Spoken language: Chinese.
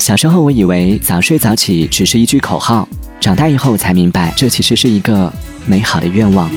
小时候我以为早睡早起只是一句口号，长大以后才明白这其实是一个美好的愿望。